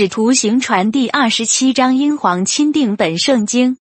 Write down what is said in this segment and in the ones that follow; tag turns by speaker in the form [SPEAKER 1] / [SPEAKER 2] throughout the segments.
[SPEAKER 1] 使徒行传》第二十七章，英皇钦定本圣经。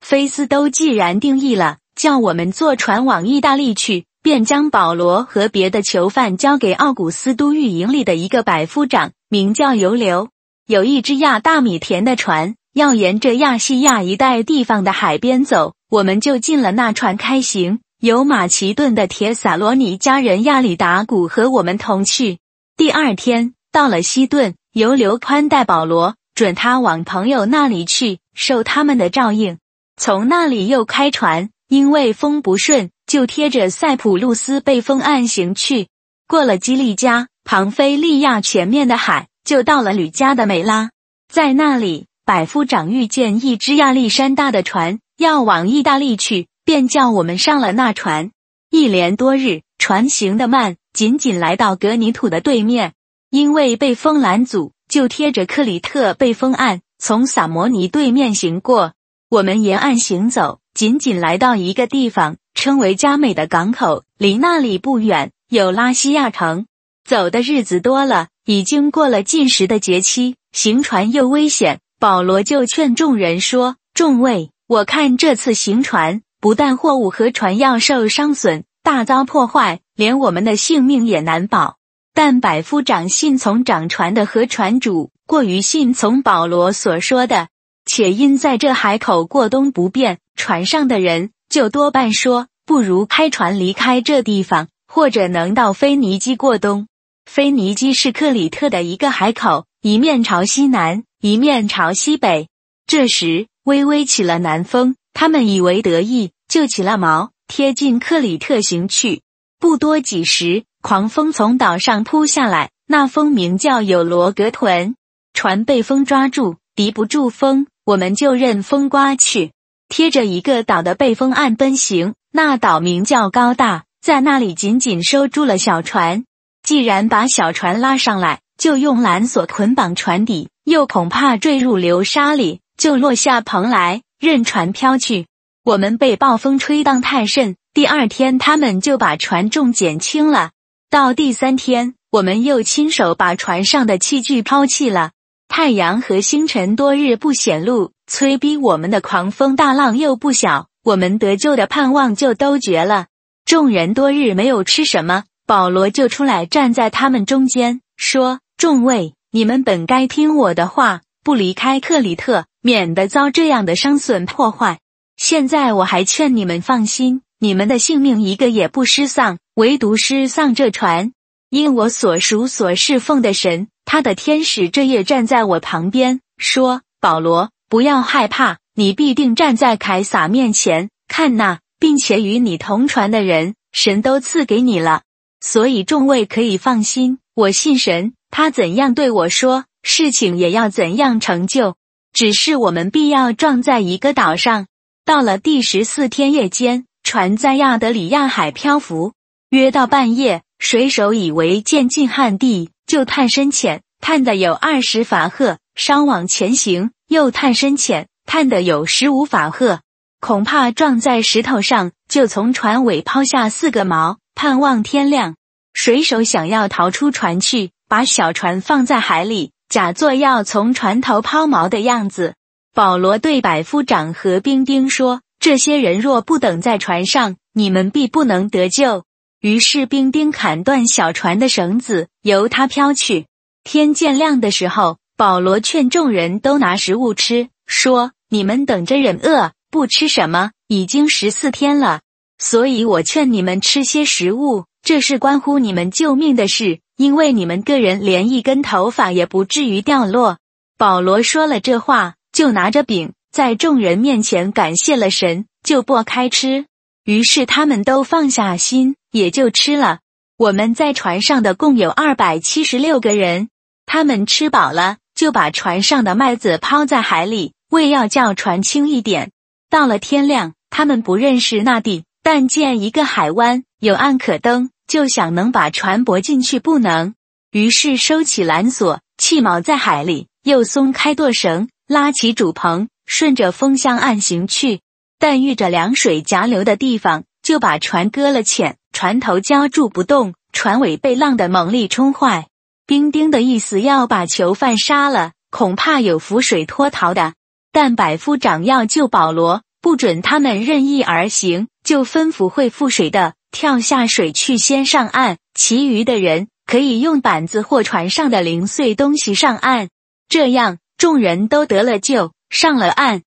[SPEAKER 1] 菲斯都既然定义了，叫我们坐船往意大利去，便将保罗和别的囚犯交给奥古斯都狱营里的一个百夫长，名叫尤留。有一只亚大米田的船，要沿着亚细亚一带地方的海边走，我们就进了那船开行。有马其顿的铁撒罗尼家人亚里达古和我们同去。第二天到了西顿。由刘宽带保罗，准他往朋友那里去，受他们的照应。从那里又开船，因为风不顺，就贴着塞浦路斯被风岸行去。过了基利加、庞菲利亚前面的海，就到了吕加的美拉。在那里，百夫长遇见一只亚历山大的船，要往意大利去，便叫我们上了那船。一连多日，船行得慢，仅仅来到格尼土的对面。因为被风拦阻，就贴着克里特被风岸，从萨摩尼对面行过。我们沿岸行走，仅仅来到一个地方，称为加美的港口。离那里不远有拉西亚城。走的日子多了，已经过了进食的节期，行船又危险。保罗就劝众人说：“众位，我看这次行船，不但货物和船要受伤损，大遭破坏，连我们的性命也难保。”但百夫长信从掌船的和船主过于信从保罗所说的，且因在这海口过冬不便，船上的人就多半说，不如开船离开这地方，或者能到腓尼基过冬。腓尼基是克里特的一个海口，一面朝西南，一面朝西北。这时微微起了南风，他们以为得意，就起了锚，贴近克里特行去。不多几时。狂风从岛上扑下来，那风名叫有罗格屯。船被风抓住，敌不住风，我们就任风刮去。贴着一个岛的背风岸奔行，那岛名叫高大，在那里紧紧收住了小船。既然把小船拉上来，就用缆索捆绑船底，又恐怕坠入流沙里，就落下蓬来，任船飘去。我们被暴风吹荡太甚，第二天他们就把船重减轻了。到第三天，我们又亲手把船上的器具抛弃了。太阳和星辰多日不显露，催逼我们的狂风大浪又不小，我们得救的盼望就都绝了。众人多日没有吃什么，保罗就出来站在他们中间，说：“众位，你们本该听我的话，不离开克里特，免得遭这样的伤损破坏。现在我还劝你们放心。”你们的性命一个也不失丧，唯独失丧这船。因我所属所侍奉的神，他的天使这夜站在我旁边，说：“保罗，不要害怕，你必定站在凯撒面前。看那，并且与你同船的人，神都赐给你了。所以众位可以放心，我信神，他怎样对我说，事情也要怎样成就。只是我们必要撞在一个岛上。到了第十四天夜间。”船在亚德里亚海漂浮，约到半夜，水手以为渐近旱地，就探深浅，探的有二十法赫，稍往前行，又探深浅，探的有十五法赫，恐怕撞在石头上，就从船尾抛下四个锚，盼望天亮。水手想要逃出船去，把小船放在海里，假作要从船头抛锚的样子。保罗对百夫长和兵丁说。这些人若不等在船上，你们必不能得救。于是兵丁砍断小船的绳子，由它飘去。天渐亮的时候，保罗劝众人都拿食物吃，说：“你们等着忍饿，不吃什么，已经十四天了。所以我劝你们吃些食物，这是关乎你们救命的事，因为你们个人连一根头发也不至于掉落。”保罗说了这话，就拿着饼。在众人面前感谢了神，就剥开吃。于是他们都放下心，也就吃了。我们在船上的共有二百七十六个人。他们吃饱了，就把船上的麦子抛在海里，为要叫船轻一点。到了天亮，他们不认识那地，但见一个海湾有岸可登，就想能把船泊进去，不能。于是收起缆索，弃锚在海里，又松开舵绳，拉起主棚。顺着风向岸行去，但遇着凉水夹流的地方，就把船搁了浅，船头浇住不动，船尾被浪的猛力冲坏。兵丁的意思要把囚犯杀了，恐怕有浮水脱逃的。但百夫长要救保罗，不准他们任意而行，就吩咐会覆水的跳下水去先上岸，其余的人可以用板子或船上的零碎东西上岸。这样，众人都得了救，上了岸。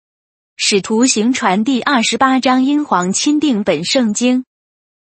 [SPEAKER 1] 使徒行传第二十八章，英皇钦定本圣经。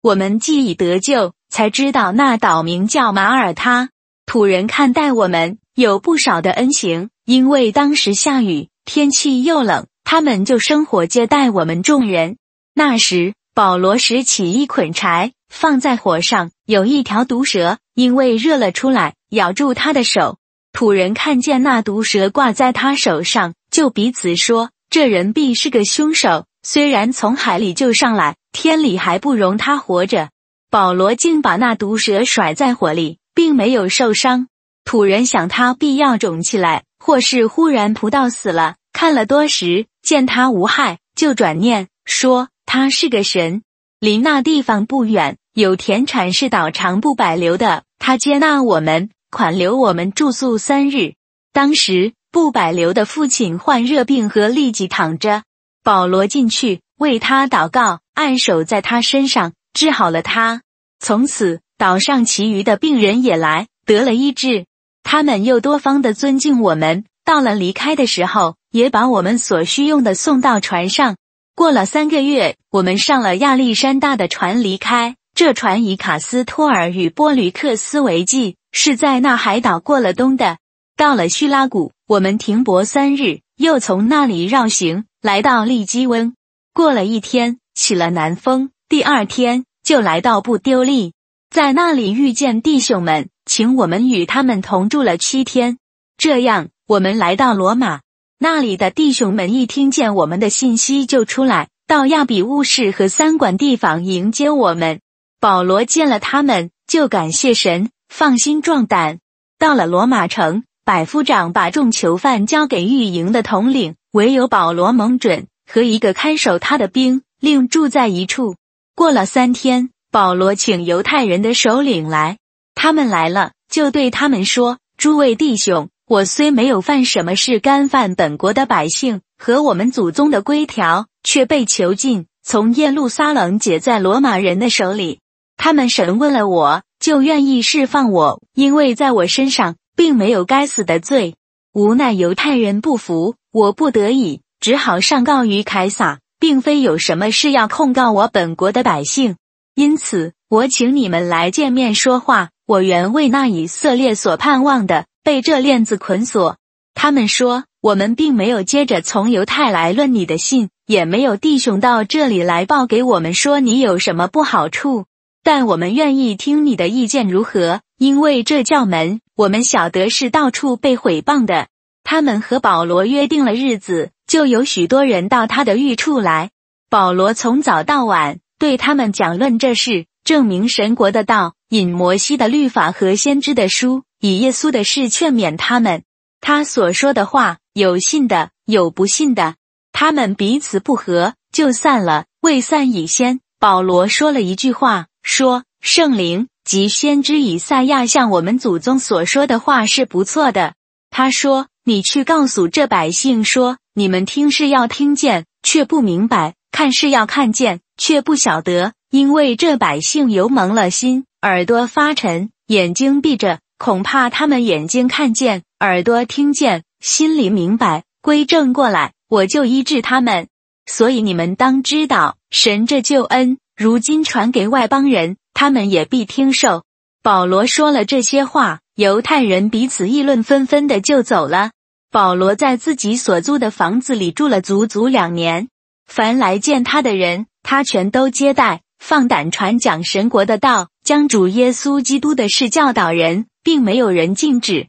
[SPEAKER 1] 我们既已得救，才知道那岛名叫马耳他。土人看待我们有不少的恩情，因为当时下雨，天气又冷，他们就生火接待我们众人。那时，保罗拾起一捆柴，放在火上，有一条毒蛇，因为热了出来，咬住他的手。土人看见那毒蛇挂在他手上，就彼此说。这人必是个凶手，虽然从海里救上来，天理还不容他活着。保罗竟把那毒蛇甩在火里，并没有受伤。土人想他必要肿起来，或是忽然扑到死了。看了多时，见他无害，就转念说他是个神。离那地方不远，有田产是岛长不百留的，他接纳我们，款留我们住宿三日。当时。不百流的父亲患热病和立即躺着，保罗进去为他祷告，按手在他身上，治好了他。从此岛上其余的病人也来得了医治，他们又多方的尊敬我们。到了离开的时候，也把我们所需用的送到船上。过了三个月，我们上了亚历山大的船离开。这船以卡斯托尔与波吕克斯为记，是在那海岛过了冬的。到了叙拉古。我们停泊三日，又从那里绕行，来到利基温。过了一天，起了南风。第二天就来到布丢利，在那里遇见弟兄们，请我们与他们同住了七天。这样，我们来到罗马，那里的弟兄们一听见我们的信息，就出来到亚比乌市和三馆地方迎接我们。保罗见了他们，就感谢神，放心壮胆。到了罗马城。百夫长把众囚犯交给狱营的统领，唯有保罗蒙准和一个看守他的兵，另住在一处。过了三天，保罗请犹太人的首领来，他们来了，就对他们说：“诸位弟兄，我虽没有犯什么事干犯本国的百姓和我们祖宗的规条，却被囚禁，从耶路撒冷解在罗马人的手里。他们审问了我，就愿意释放我，因为在我身上。”并没有该死的罪，无奈犹太人不服，我不得已只好上告于凯撒，并非有什么事要控告我本国的百姓，因此我请你们来见面说话。我原为那以色列所盼望的，被这链子捆锁。他们说我们并没有接着从犹太来论你的信，也没有弟兄到这里来报给我们说你有什么不好处，但我们愿意听你的意见如何，因为这教门。我们晓得是到处被毁谤的。他们和保罗约定了日子，就有许多人到他的寓处来。保罗从早到晚对他们讲论这事，证明神国的道，引摩西的律法和先知的书，以耶稣的事劝勉他们。他所说的话，有信的，有不信的。他们彼此不和，就散了。未散以先，保罗说了一句话，说：“圣灵。”即先知以赛亚向我们祖宗所说的话是不错的。他说：“你去告诉这百姓说，你们听是要听见，却不明白；看是要看见，却不晓得。因为这百姓油蒙了心，耳朵发沉，眼睛闭着，恐怕他们眼睛看见，耳朵听见，心里明白，归正过来，我就医治他们。所以你们当知道，神这救恩如今传给外邦人。”他们也必听受。保罗说了这些话，犹太人彼此议论纷纷的就走了。保罗在自己所租的房子里住了足足两年，凡来见他的人，他全都接待，放胆传讲神国的道，将主耶稣基督的事教导人，并没有人禁止。